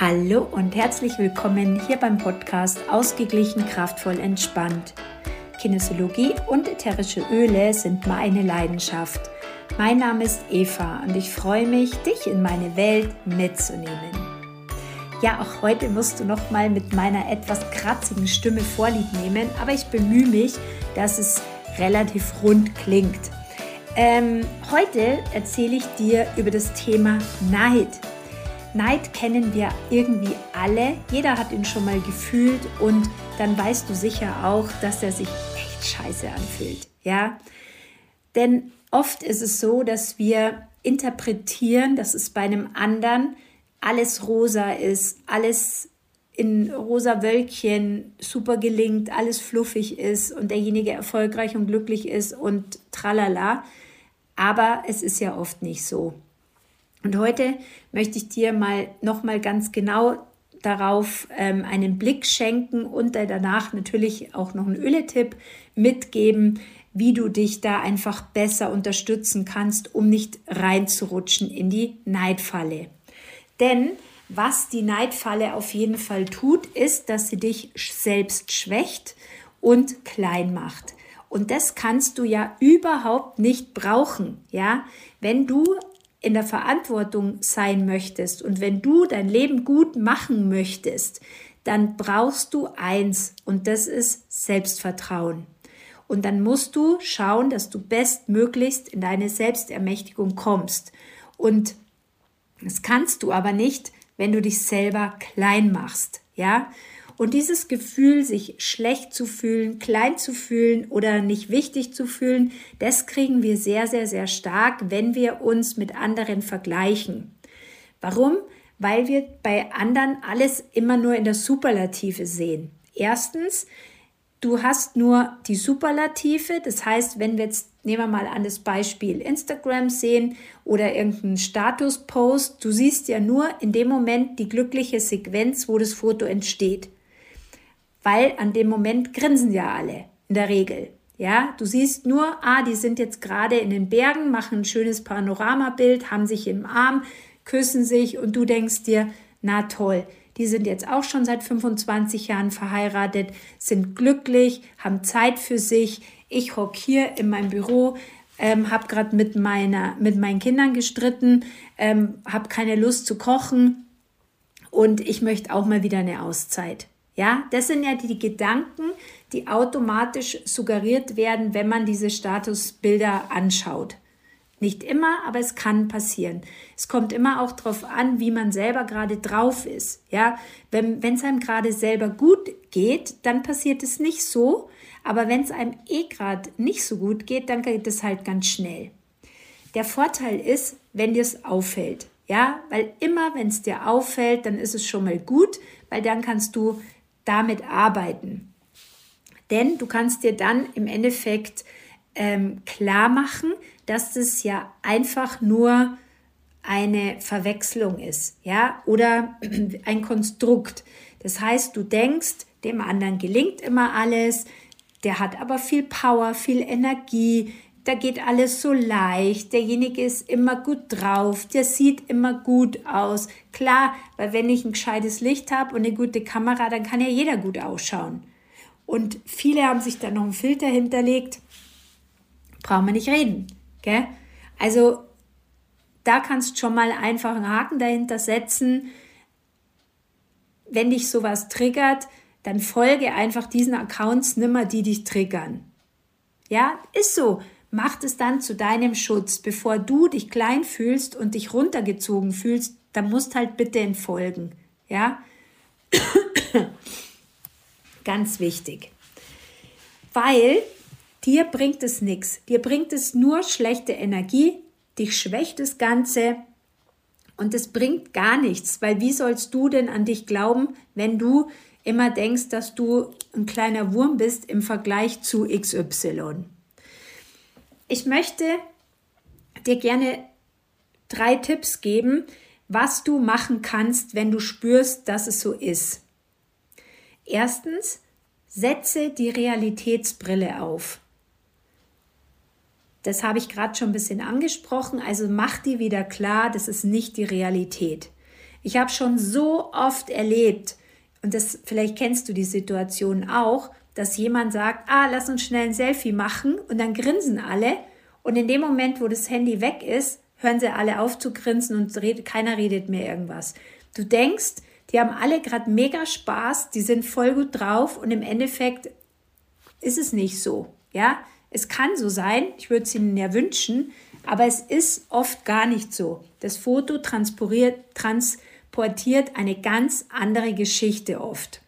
Hallo und herzlich willkommen hier beim Podcast Ausgeglichen, kraftvoll, entspannt. Kinesiologie und ätherische Öle sind meine Leidenschaft. Mein Name ist Eva und ich freue mich, dich in meine Welt mitzunehmen. Ja, auch heute musst du noch mal mit meiner etwas kratzigen Stimme Vorlieb nehmen, aber ich bemühe mich, dass es relativ rund klingt. Ähm, heute erzähle ich dir über das Thema Neid. Neid kennen wir irgendwie alle. Jeder hat ihn schon mal gefühlt und dann weißt du sicher auch, dass er sich echt scheiße anfühlt. Ja? Denn oft ist es so, dass wir interpretieren, dass es bei einem anderen alles rosa ist, alles in rosa Wölkchen super gelingt, alles fluffig ist und derjenige erfolgreich und glücklich ist und tralala. Aber es ist ja oft nicht so. Und heute möchte ich dir mal noch mal ganz genau darauf ähm, einen Blick schenken und danach natürlich auch noch einen Öle-Tipp mitgeben, wie du dich da einfach besser unterstützen kannst, um nicht reinzurutschen in die Neidfalle. Denn was die Neidfalle auf jeden Fall tut, ist, dass sie dich selbst schwächt und klein macht. Und das kannst du ja überhaupt nicht brauchen, ja? Wenn du in der Verantwortung sein möchtest und wenn du dein Leben gut machen möchtest, dann brauchst du eins und das ist Selbstvertrauen. Und dann musst du schauen, dass du bestmöglichst in deine Selbstermächtigung kommst. Und das kannst du aber nicht, wenn du dich selber klein machst, ja? Und dieses Gefühl, sich schlecht zu fühlen, klein zu fühlen oder nicht wichtig zu fühlen, das kriegen wir sehr, sehr, sehr stark, wenn wir uns mit anderen vergleichen. Warum? Weil wir bei anderen alles immer nur in der Superlative sehen. Erstens, du hast nur die Superlative, das heißt, wenn wir jetzt nehmen wir mal an das Beispiel Instagram sehen oder irgendeinen Statuspost, du siehst ja nur in dem Moment die glückliche Sequenz, wo das Foto entsteht weil an dem Moment grinsen ja alle in der Regel. Ja, du siehst nur, ah, die sind jetzt gerade in den Bergen, machen ein schönes Panoramabild, haben sich im Arm, küssen sich und du denkst dir, na toll, die sind jetzt auch schon seit 25 Jahren verheiratet, sind glücklich, haben Zeit für sich. Ich hock hier in meinem Büro, ähm, habe gerade mit meiner mit meinen Kindern gestritten, ähm, habe keine Lust zu kochen und ich möchte auch mal wieder eine Auszeit. Ja, das sind ja die Gedanken, die automatisch suggeriert werden, wenn man diese Statusbilder anschaut. Nicht immer, aber es kann passieren. Es kommt immer auch darauf an, wie man selber gerade drauf ist. Ja, wenn es einem gerade selber gut geht, dann passiert es nicht so. Aber wenn es einem eh gerade nicht so gut geht, dann geht es halt ganz schnell. Der Vorteil ist, wenn dir es auffällt. Ja, weil immer, wenn es dir auffällt, dann ist es schon mal gut, weil dann kannst du damit arbeiten. Denn du kannst dir dann im Endeffekt ähm, klar machen, dass das ja einfach nur eine Verwechslung ist, ja, oder ein Konstrukt. Das heißt, du denkst, dem anderen gelingt immer alles, der hat aber viel Power, viel Energie, da geht alles so leicht, derjenige ist immer gut drauf, der sieht immer gut aus. Klar, weil wenn ich ein gescheites Licht habe und eine gute Kamera, dann kann ja jeder gut ausschauen. Und viele haben sich da noch einen Filter hinterlegt. Brauchen wir nicht reden. Gell? Also da kannst schon mal einfach einen Haken dahinter setzen. Wenn dich sowas triggert, dann folge einfach diesen Accounts nimmer, die dich triggern. Ja, ist so macht es dann zu deinem Schutz. Bevor du dich klein fühlst und dich runtergezogen fühlst, dann musst halt bitte entfolgen. Ja? Ganz wichtig. Weil dir bringt es nichts. Dir bringt es nur schlechte Energie, dich schwächt das Ganze und es bringt gar nichts, weil wie sollst du denn an dich glauben, wenn du immer denkst, dass du ein kleiner Wurm bist im Vergleich zu XY? Ich möchte dir gerne drei Tipps geben, was du machen kannst, wenn du spürst, dass es so ist. Erstens, setze die Realitätsbrille auf. Das habe ich gerade schon ein bisschen angesprochen, also mach dir wieder klar, das ist nicht die Realität. Ich habe schon so oft erlebt, und das vielleicht kennst du die Situation auch, dass jemand sagt, ah, lass uns schnell ein Selfie machen und dann grinsen alle und in dem Moment, wo das Handy weg ist, hören sie alle auf zu grinsen und redet, keiner redet mehr irgendwas. Du denkst, die haben alle gerade mega Spaß, die sind voll gut drauf und im Endeffekt ist es nicht so. Ja, es kann so sein, ich würde es ihnen ja wünschen, aber es ist oft gar nicht so. Das Foto transportiert, transportiert eine ganz andere Geschichte oft.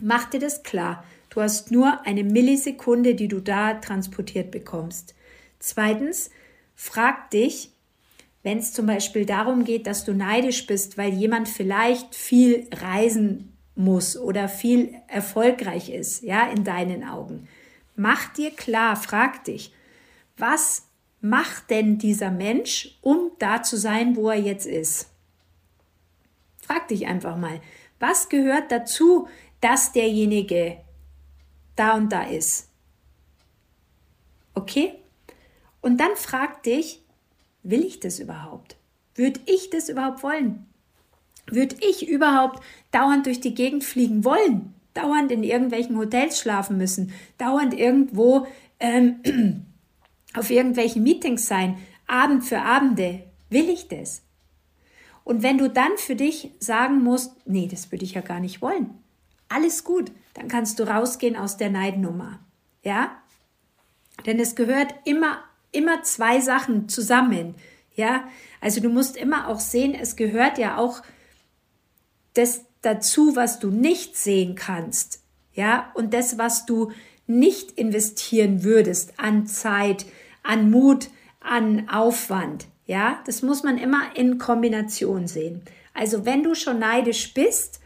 Mach dir das klar. Du hast nur eine Millisekunde, die du da transportiert bekommst. Zweitens, frag dich, wenn es zum Beispiel darum geht, dass du neidisch bist, weil jemand vielleicht viel reisen muss oder viel erfolgreich ist, ja, in deinen Augen. Mach dir klar, frag dich, was macht denn dieser Mensch, um da zu sein, wo er jetzt ist? Frag dich einfach mal, was gehört dazu, dass derjenige da und da ist? Okay? Und dann frag dich, will ich das überhaupt? Würde ich das überhaupt wollen? Würde ich überhaupt dauernd durch die Gegend fliegen wollen? Dauernd in irgendwelchen Hotels schlafen müssen? Dauernd irgendwo ähm, auf irgendwelchen Meetings sein? Abend für Abende? Will ich das? Und wenn du dann für dich sagen musst, nee, das würde ich ja gar nicht wollen. Alles gut, dann kannst du rausgehen aus der Neidnummer. Ja? Denn es gehört immer immer zwei Sachen zusammen. Ja, also du musst immer auch sehen, es gehört ja auch das dazu, was du nicht sehen kannst. Ja, und das, was du nicht investieren würdest an Zeit, an Mut, an Aufwand. Ja, das muss man immer in Kombination sehen. Also wenn du schon neidisch bist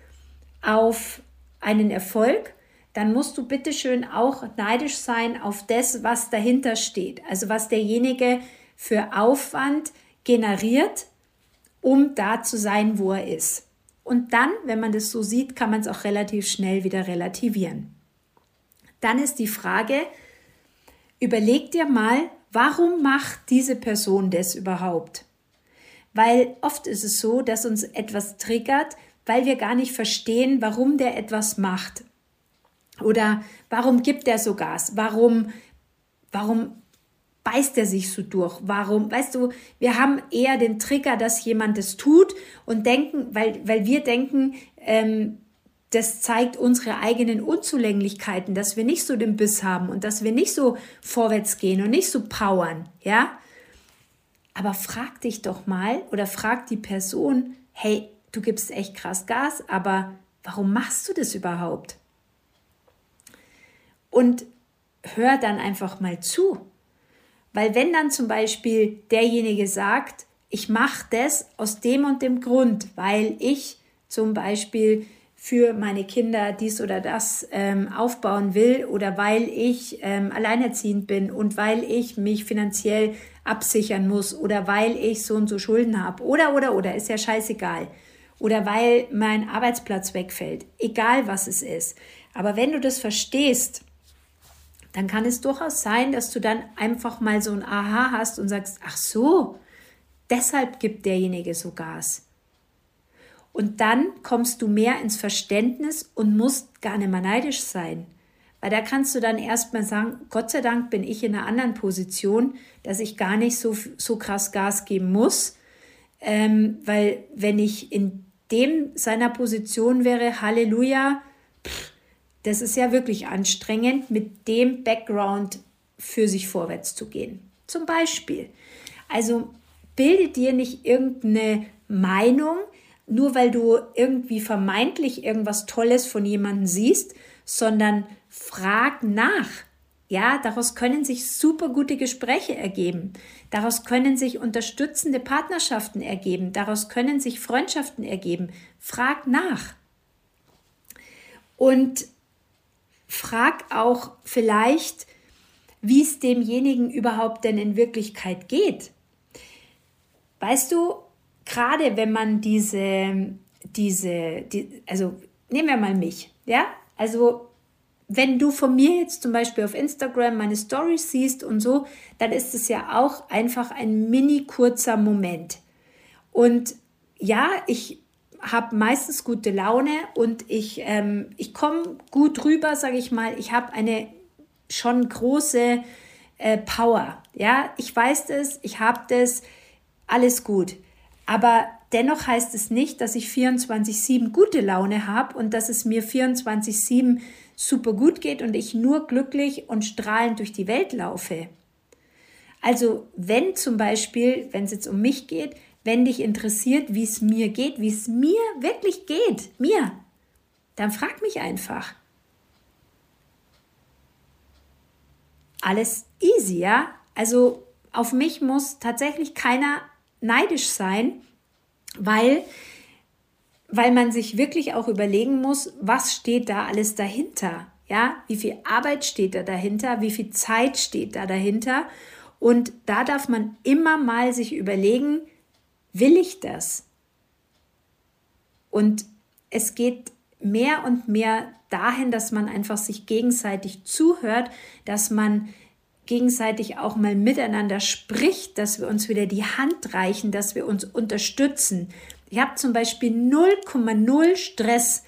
auf einen Erfolg, dann musst du bitteschön auch neidisch sein auf das, was dahinter steht. Also was derjenige für Aufwand generiert, um da zu sein, wo er ist. Und dann, wenn man das so sieht, kann man es auch relativ schnell wieder relativieren. Dann ist die Frage, überleg dir mal, warum macht diese Person das überhaupt? Weil oft ist es so, dass uns etwas triggert, weil wir gar nicht verstehen, warum der etwas macht. Oder warum gibt er so Gas? Warum, warum beißt er sich so durch? Warum, weißt du, wir haben eher den Trigger, dass jemand das tut und denken, weil, weil wir denken, ähm, das zeigt unsere eigenen Unzulänglichkeiten, dass wir nicht so den Biss haben und dass wir nicht so vorwärts gehen und nicht so powern, ja? Aber frag dich doch mal oder frag die Person, hey, du gibst echt krass Gas, aber warum machst du das überhaupt? und hör dann einfach mal zu. Weil wenn dann zum Beispiel derjenige sagt, ich mache das aus dem und dem Grund, weil ich zum Beispiel für meine Kinder dies oder das ähm, aufbauen will oder weil ich ähm, alleinerziehend bin und weil ich mich finanziell absichern muss oder weil ich so und so Schulden habe oder oder oder ist ja scheißegal oder weil mein Arbeitsplatz wegfällt, egal was es ist. Aber wenn du das verstehst dann kann es durchaus sein, dass du dann einfach mal so ein Aha hast und sagst, ach so, deshalb gibt derjenige so Gas. Und dann kommst du mehr ins Verständnis und musst gar nicht mehr neidisch sein. Weil da kannst du dann erstmal sagen, Gott sei Dank bin ich in einer anderen Position, dass ich gar nicht so, so krass Gas geben muss. Ähm, weil wenn ich in dem seiner Position wäre, Halleluja, pff, das ist ja wirklich anstrengend, mit dem Background für sich vorwärts zu gehen. Zum Beispiel. Also bilde dir nicht irgendeine Meinung, nur weil du irgendwie vermeintlich irgendwas Tolles von jemandem siehst, sondern frag nach. Ja, daraus können sich super gute Gespräche ergeben. Daraus können sich unterstützende Partnerschaften ergeben. Daraus können sich Freundschaften ergeben. Frag nach. Und frag auch vielleicht, wie es demjenigen überhaupt denn in Wirklichkeit geht. Weißt du, gerade wenn man diese, diese, die, also nehmen wir mal mich, ja, also wenn du von mir jetzt zum Beispiel auf Instagram meine Stories siehst und so, dann ist es ja auch einfach ein mini kurzer Moment. Und ja, ich habe meistens gute Laune und ich, ähm, ich komme gut rüber, sage ich mal. Ich habe eine schon große äh, Power. Ja, ich weiß das, ich habe das, alles gut. Aber dennoch heißt es nicht, dass ich 24-7 gute Laune habe und dass es mir 24-7 super gut geht und ich nur glücklich und strahlend durch die Welt laufe. Also wenn zum Beispiel, wenn es jetzt um mich geht, wenn dich interessiert, wie es mir geht, wie es mir wirklich geht, mir, dann frag mich einfach. Alles easy, ja? Also auf mich muss tatsächlich keiner neidisch sein, weil, weil man sich wirklich auch überlegen muss, was steht da alles dahinter? Ja, wie viel Arbeit steht da dahinter? Wie viel Zeit steht da dahinter? Und da darf man immer mal sich überlegen, will ich das? Und es geht mehr und mehr dahin, dass man einfach sich gegenseitig zuhört, dass man gegenseitig auch mal miteinander spricht, dass wir uns wieder die Hand reichen, dass wir uns unterstützen. Ich habe zum Beispiel 0,0 Stress,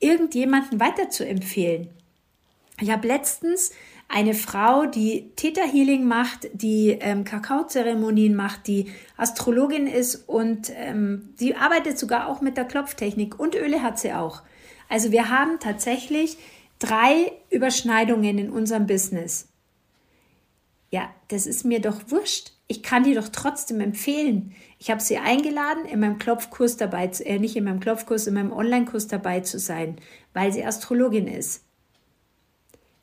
irgendjemanden weiterzuempfehlen. Ich habe letztens eine Frau, die Theta Healing macht, die ähm, Kakaozeremonien macht, die Astrologin ist und ähm, die arbeitet sogar auch mit der Klopftechnik und Öle hat sie auch. Also wir haben tatsächlich drei Überschneidungen in unserem Business. Ja, das ist mir doch wurscht. Ich kann die doch trotzdem empfehlen. Ich habe sie eingeladen, in meinem Klopfkurs dabei zu, äh, nicht in meinem Klopfkurs, in meinem Online-Kurs dabei zu sein, weil sie Astrologin ist.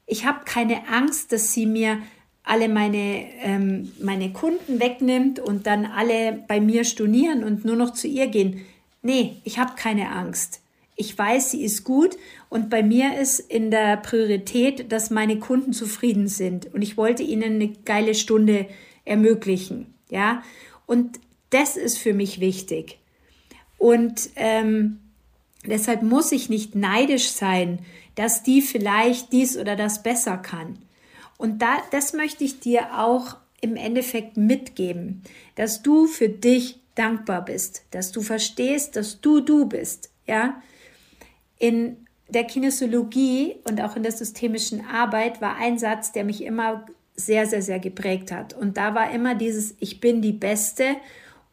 Ich habe keine Angst, dass sie mir alle meine, ähm, meine Kunden wegnimmt und dann alle bei mir stornieren und nur noch zu ihr gehen. Nee, ich habe keine Angst. Ich weiß, sie ist gut und bei mir ist in der Priorität, dass meine Kunden zufrieden sind und ich wollte ihnen eine geile Stunde ermöglichen. Ja, und das ist für mich wichtig. Und ähm, deshalb muss ich nicht neidisch sein, dass die vielleicht dies oder das besser kann. Und da, das möchte ich dir auch im Endeffekt mitgeben, dass du für dich dankbar bist, dass du verstehst, dass du du bist, ja, in der Kinesiologie und auch in der systemischen Arbeit war ein Satz, der mich immer sehr, sehr, sehr geprägt hat. Und da war immer dieses, ich bin die Beste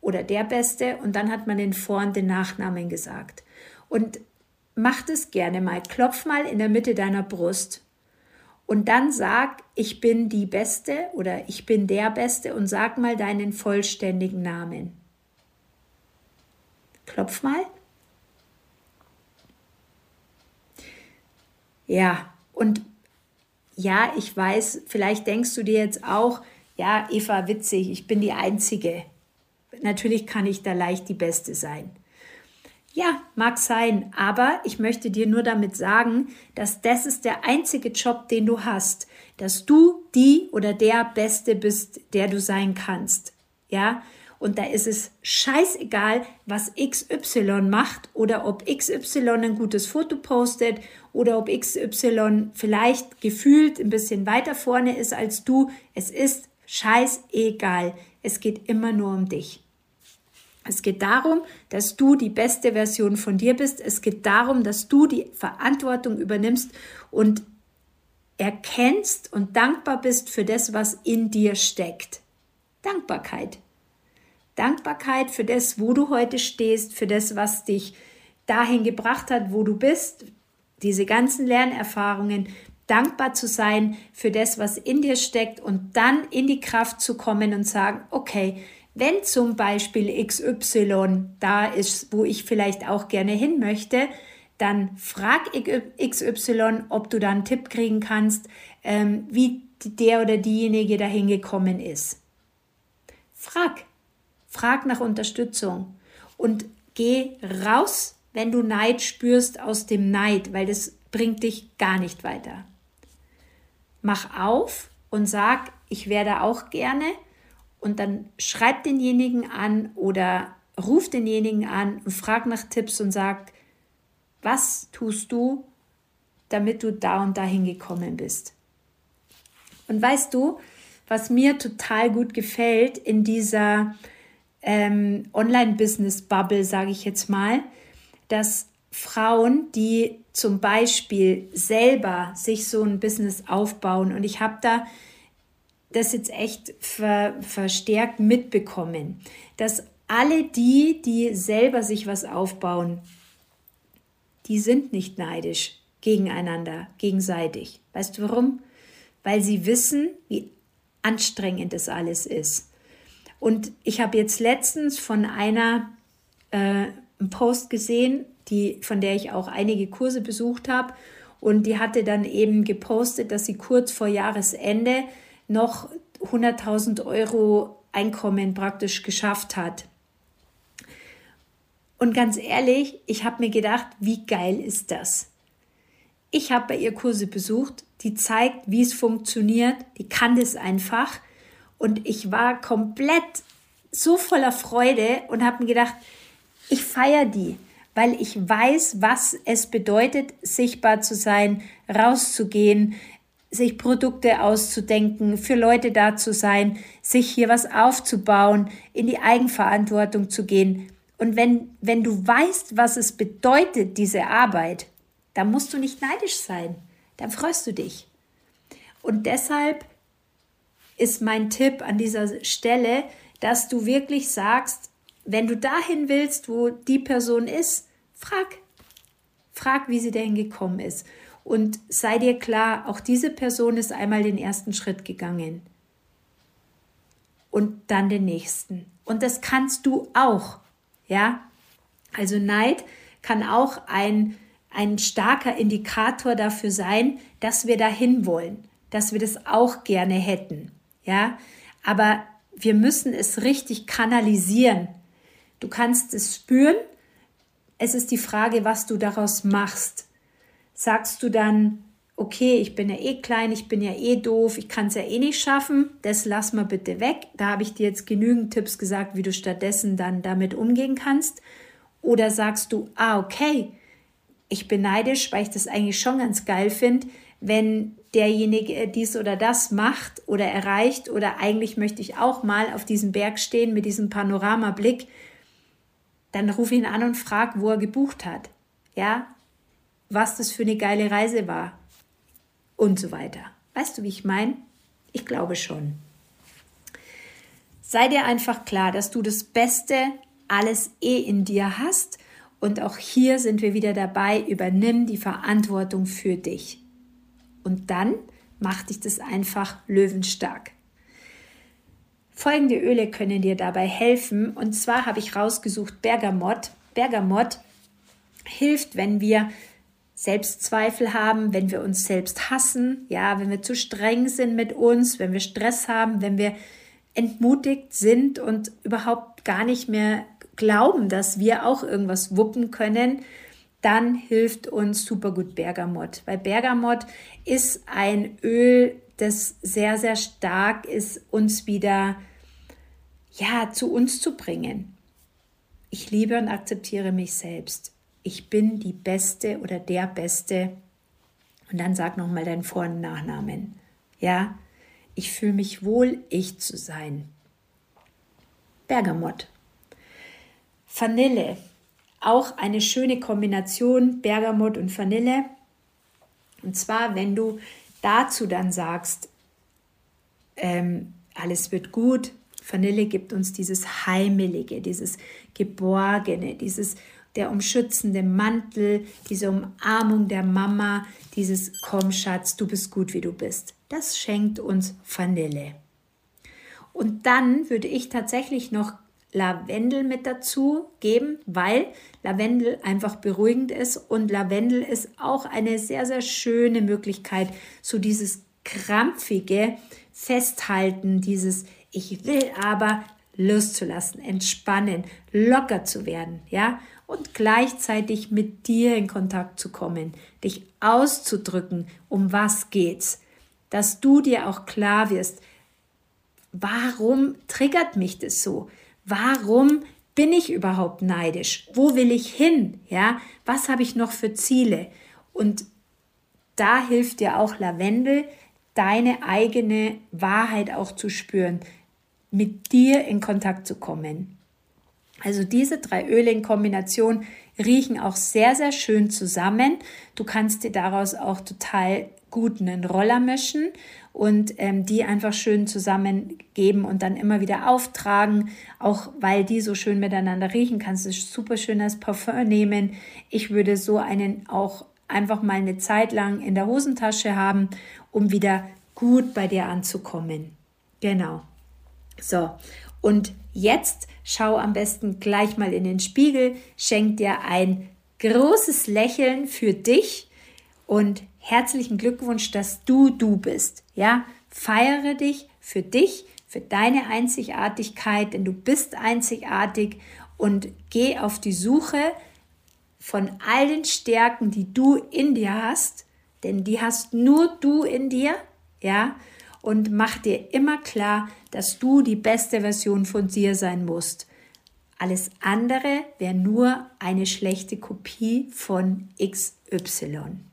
oder der Beste und dann hat man den Vor- und den Nachnamen gesagt. Und mach das gerne mal. Klopf mal in der Mitte deiner Brust und dann sag, ich bin die Beste oder ich bin der Beste und sag mal deinen vollständigen Namen. Klopf mal. Ja, und ja, ich weiß, vielleicht denkst du dir jetzt auch, ja, Eva, witzig, ich bin die Einzige. Natürlich kann ich da leicht die Beste sein. Ja, mag sein, aber ich möchte dir nur damit sagen, dass das ist der einzige Job, den du hast, dass du die oder der Beste bist, der du sein kannst. Ja, und da ist es scheißegal, was XY macht oder ob XY ein gutes Foto postet oder ob XY vielleicht gefühlt ein bisschen weiter vorne ist als du. Es ist scheißegal. Es geht immer nur um dich. Es geht darum, dass du die beste Version von dir bist. Es geht darum, dass du die Verantwortung übernimmst und erkennst und dankbar bist für das, was in dir steckt. Dankbarkeit. Dankbarkeit für das, wo du heute stehst, für das, was dich dahin gebracht hat, wo du bist, diese ganzen Lernerfahrungen, dankbar zu sein für das, was in dir steckt und dann in die Kraft zu kommen und sagen, okay, wenn zum Beispiel XY da ist, wo ich vielleicht auch gerne hin möchte, dann frag XY, ob du da einen Tipp kriegen kannst, ähm, wie der oder diejenige dahin gekommen ist. Frag. Frag nach Unterstützung und geh raus, wenn du Neid spürst, aus dem Neid, weil das bringt dich gar nicht weiter. Mach auf und sag, ich werde auch gerne und dann schreib denjenigen an oder ruf denjenigen an und frag nach Tipps und sag, was tust du, damit du da und dahin gekommen bist. Und weißt du, was mir total gut gefällt in dieser ähm, Online-Business-Bubble, sage ich jetzt mal, dass Frauen, die zum Beispiel selber sich so ein Business aufbauen, und ich habe da das jetzt echt ver, verstärkt mitbekommen, dass alle die, die selber sich was aufbauen, die sind nicht neidisch gegeneinander, gegenseitig. Weißt du warum? Weil sie wissen, wie anstrengend das alles ist. Und ich habe jetzt letztens von einer äh, einen Post gesehen, die, von der ich auch einige Kurse besucht habe. Und die hatte dann eben gepostet, dass sie kurz vor Jahresende noch 100.000 Euro Einkommen praktisch geschafft hat. Und ganz ehrlich, ich habe mir gedacht, wie geil ist das? Ich habe bei ihr Kurse besucht, die zeigt, wie es funktioniert, die kann das einfach. Und ich war komplett so voller Freude und habe mir gedacht, ich feiere die, weil ich weiß, was es bedeutet, sichtbar zu sein, rauszugehen, sich Produkte auszudenken, für Leute da zu sein, sich hier was aufzubauen, in die Eigenverantwortung zu gehen. Und wenn, wenn du weißt, was es bedeutet, diese Arbeit, dann musst du nicht neidisch sein. Dann freust du dich. Und deshalb ist mein Tipp an dieser Stelle, dass du wirklich sagst, wenn du dahin willst, wo die Person ist, frag. Frag, wie sie dahin gekommen ist. Und sei dir klar, auch diese Person ist einmal den ersten Schritt gegangen. Und dann den nächsten. Und das kannst du auch. Ja? Also Neid kann auch ein, ein starker Indikator dafür sein, dass wir dahin wollen, dass wir das auch gerne hätten. Ja? Aber wir müssen es richtig kanalisieren. Du kannst es spüren. Es ist die Frage, was du daraus machst sagst du dann, okay, ich bin ja eh klein, ich bin ja eh doof, ich kann es ja eh nicht schaffen, das lass mal bitte weg. Da habe ich dir jetzt genügend Tipps gesagt, wie du stattdessen dann damit umgehen kannst. Oder sagst du, ah, okay, ich bin neidisch, weil ich das eigentlich schon ganz geil finde, wenn derjenige dies oder das macht oder erreicht oder eigentlich möchte ich auch mal auf diesem Berg stehen mit diesem Panoramablick, dann ruf ihn an und frag, wo er gebucht hat. Ja, was das für eine geile Reise war und so weiter. Weißt du, wie ich meine? Ich glaube schon. Sei dir einfach klar, dass du das Beste alles eh in dir hast und auch hier sind wir wieder dabei, übernimm die Verantwortung für dich. Und dann macht dich das einfach löwenstark. Folgende Öle können dir dabei helfen und zwar habe ich rausgesucht Bergamott. Bergamott hilft, wenn wir Selbstzweifel haben, wenn wir uns selbst hassen, ja, wenn wir zu streng sind mit uns, wenn wir Stress haben, wenn wir entmutigt sind und überhaupt gar nicht mehr glauben, dass wir auch irgendwas wuppen können, dann hilft uns super gut Bergamott. Weil Bergamott ist ein Öl, das sehr, sehr stark ist, uns wieder, ja, zu uns zu bringen. Ich liebe und akzeptiere mich selbst ich bin die Beste oder der Beste. Und dann sag nochmal deinen Vor- und Nachnamen. Ja, ich fühle mich wohl, ich zu sein. Bergamott. Vanille. Auch eine schöne Kombination Bergamott und Vanille. Und zwar, wenn du dazu dann sagst, ähm, alles wird gut. Vanille gibt uns dieses Heimelige, dieses Geborgene, dieses der umschützende Mantel, diese Umarmung der Mama, dieses Komm Schatz, du bist gut, wie du bist. Das schenkt uns Vanille. Und dann würde ich tatsächlich noch Lavendel mit dazu geben, weil Lavendel einfach beruhigend ist und Lavendel ist auch eine sehr, sehr schöne Möglichkeit, so dieses krampfige Festhalten, dieses Ich will aber loszulassen, entspannen, locker zu werden, ja und gleichzeitig mit dir in Kontakt zu kommen, dich auszudrücken, um was geht's, dass du dir auch klar wirst, warum triggert mich das so? Warum bin ich überhaupt neidisch? Wo will ich hin? Ja, was habe ich noch für Ziele? Und da hilft dir auch Lavendel, deine eigene Wahrheit auch zu spüren, mit dir in Kontakt zu kommen. Also diese drei Öle in Kombination riechen auch sehr, sehr schön zusammen. Du kannst dir daraus auch total gut einen Roller mischen und ähm, die einfach schön zusammengeben und dann immer wieder auftragen. Auch weil die so schön miteinander riechen, kannst du super schön als Parfum nehmen. Ich würde so einen auch einfach mal eine Zeit lang in der Hosentasche haben, um wieder gut bei dir anzukommen. Genau. So, und jetzt schau am besten gleich mal in den Spiegel, schenk dir ein großes Lächeln für dich und herzlichen Glückwunsch, dass du du bist. Ja, feiere dich für dich, für deine Einzigartigkeit, denn du bist einzigartig und geh auf die Suche von all den Stärken, die du in dir hast, denn die hast nur du in dir, ja, und mach dir immer klar, dass du die beste Version von dir sein musst. Alles andere wäre nur eine schlechte Kopie von XY.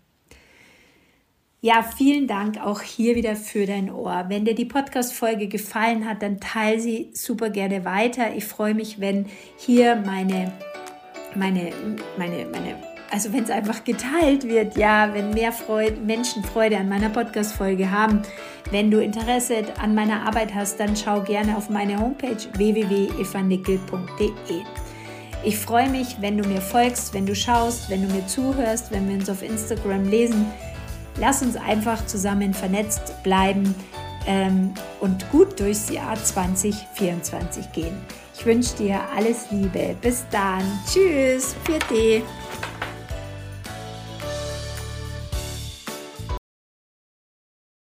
Ja, vielen Dank auch hier wieder für dein Ohr. Wenn dir die Podcast-Folge gefallen hat, dann teile sie super gerne weiter. Ich freue mich, wenn hier meine, meine, meine, meine, also wenn es einfach geteilt wird, ja, wenn mehr Freude, Menschen Freude an meiner Podcast-Folge haben. Wenn du Interesse an meiner Arbeit hast, dann schau gerne auf meine Homepage www.evanickel.de. Ich freue mich, wenn du mir folgst, wenn du schaust, wenn du mir zuhörst, wenn wir uns auf Instagram lesen. Lass uns einfach zusammen vernetzt bleiben ähm, und gut durchs Jahr 2024 gehen. Ich wünsche dir alles Liebe. Bis dann. Tschüss. Dich.